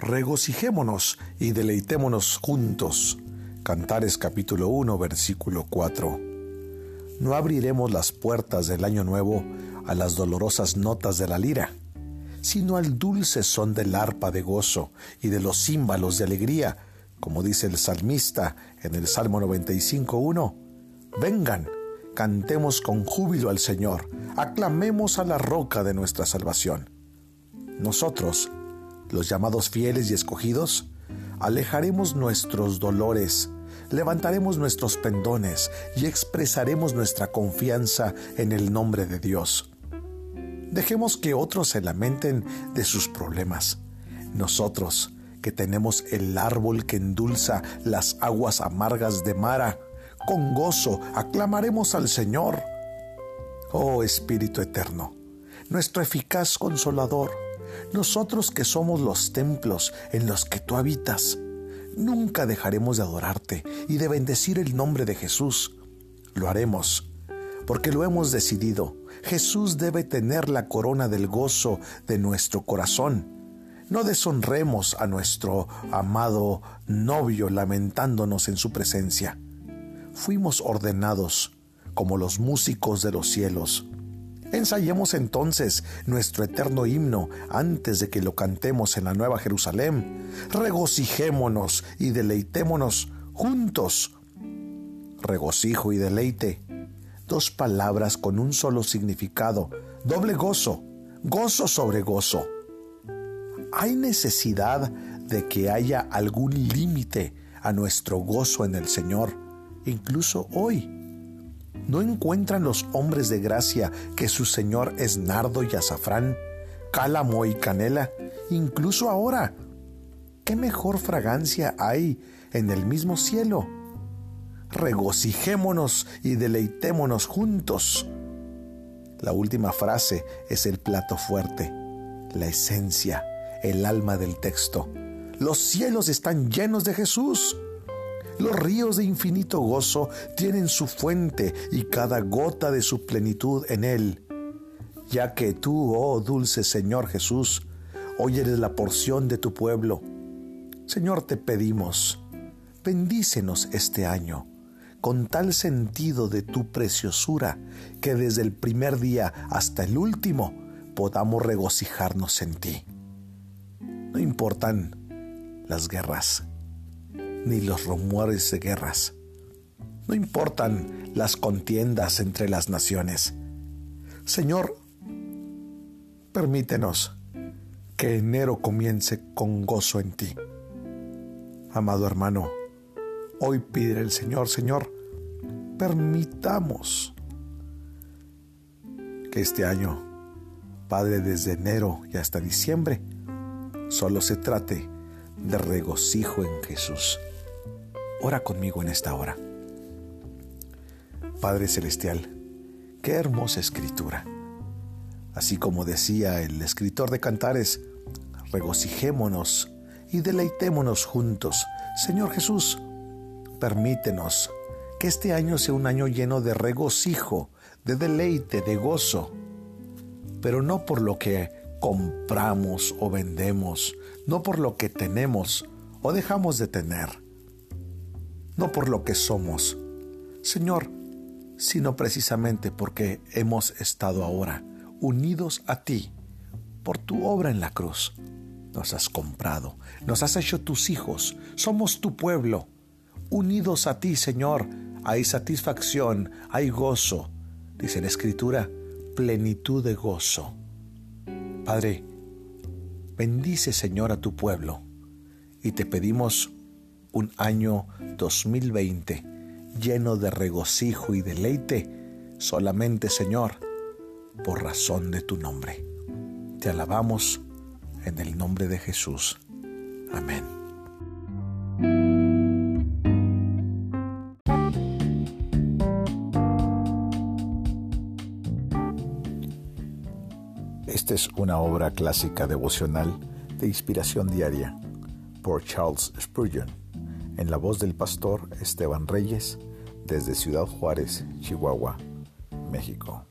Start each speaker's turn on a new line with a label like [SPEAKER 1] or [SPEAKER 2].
[SPEAKER 1] regocijémonos y deleitémonos juntos. Cantares capítulo 1 versículo 4. No abriremos las puertas del año nuevo a las dolorosas notas de la lira, sino al dulce son del arpa de gozo y de los címbalos de alegría, como dice el salmista en el Salmo 95.1. Vengan, cantemos con júbilo al Señor, aclamemos a la roca de nuestra salvación. Nosotros, los llamados fieles y escogidos, alejaremos nuestros dolores, levantaremos nuestros pendones y expresaremos nuestra confianza en el nombre de Dios. Dejemos que otros se lamenten de sus problemas. Nosotros, que tenemos el árbol que endulza las aguas amargas de Mara, con gozo aclamaremos al Señor. Oh Espíritu Eterno, nuestro eficaz consolador, nosotros que somos los templos en los que tú habitas, nunca dejaremos de adorarte y de bendecir el nombre de Jesús. Lo haremos, porque lo hemos decidido. Jesús debe tener la corona del gozo de nuestro corazón. No deshonremos a nuestro amado novio lamentándonos en su presencia. Fuimos ordenados como los músicos de los cielos Ensayemos entonces nuestro eterno himno antes de que lo cantemos en la Nueva Jerusalén. Regocijémonos y deleitémonos juntos. Regocijo y deleite. Dos palabras con un solo significado. Doble gozo. Gozo sobre gozo. ¿Hay necesidad de que haya algún límite a nuestro gozo en el Señor, incluso hoy? ¿No encuentran los hombres de gracia que su Señor es nardo y azafrán, cálamo y canela, incluso ahora? ¿Qué mejor fragancia hay en el mismo cielo? Regocijémonos y deleitémonos juntos. La última frase es el plato fuerte, la esencia, el alma del texto. Los cielos están llenos de Jesús. Los ríos de infinito gozo tienen su fuente y cada gota de su plenitud en él. Ya que tú, oh dulce Señor Jesús, hoy eres la porción de tu pueblo. Señor, te pedimos, bendícenos este año con tal sentido de tu preciosura que desde el primer día hasta el último podamos regocijarnos en ti. No importan las guerras, ni los rumores de guerras. No importan las contiendas entre las naciones. Señor, permítenos que enero comience con gozo en ti. Amado hermano, hoy pide el Señor, Señor, permitamos que este año, Padre, desde enero y hasta diciembre, solo se trate de regocijo en Jesús. Ora conmigo en esta hora. Padre Celestial, qué hermosa escritura. Así como decía el escritor de Cantares, regocijémonos y deleitémonos juntos. Señor Jesús, permítenos que este año sea un año lleno de regocijo, de deleite, de gozo, pero no por lo que compramos o vendemos, no por lo que tenemos o dejamos de tener no por lo que somos, Señor, sino precisamente porque hemos estado ahora unidos a ti por tu obra en la cruz. Nos has comprado, nos has hecho tus hijos, somos tu pueblo. Unidos a ti, Señor, hay satisfacción, hay gozo. Dice la Escritura, plenitud de gozo. Padre, bendice, Señor, a tu pueblo y te pedimos un año 2020 lleno de regocijo y deleite, solamente Señor, por razón de tu nombre. Te alabamos en el nombre de Jesús. Amén. Esta es una obra clásica devocional de inspiración diaria por Charles Spurgeon en la voz del pastor Esteban Reyes desde Ciudad Juárez, Chihuahua, México.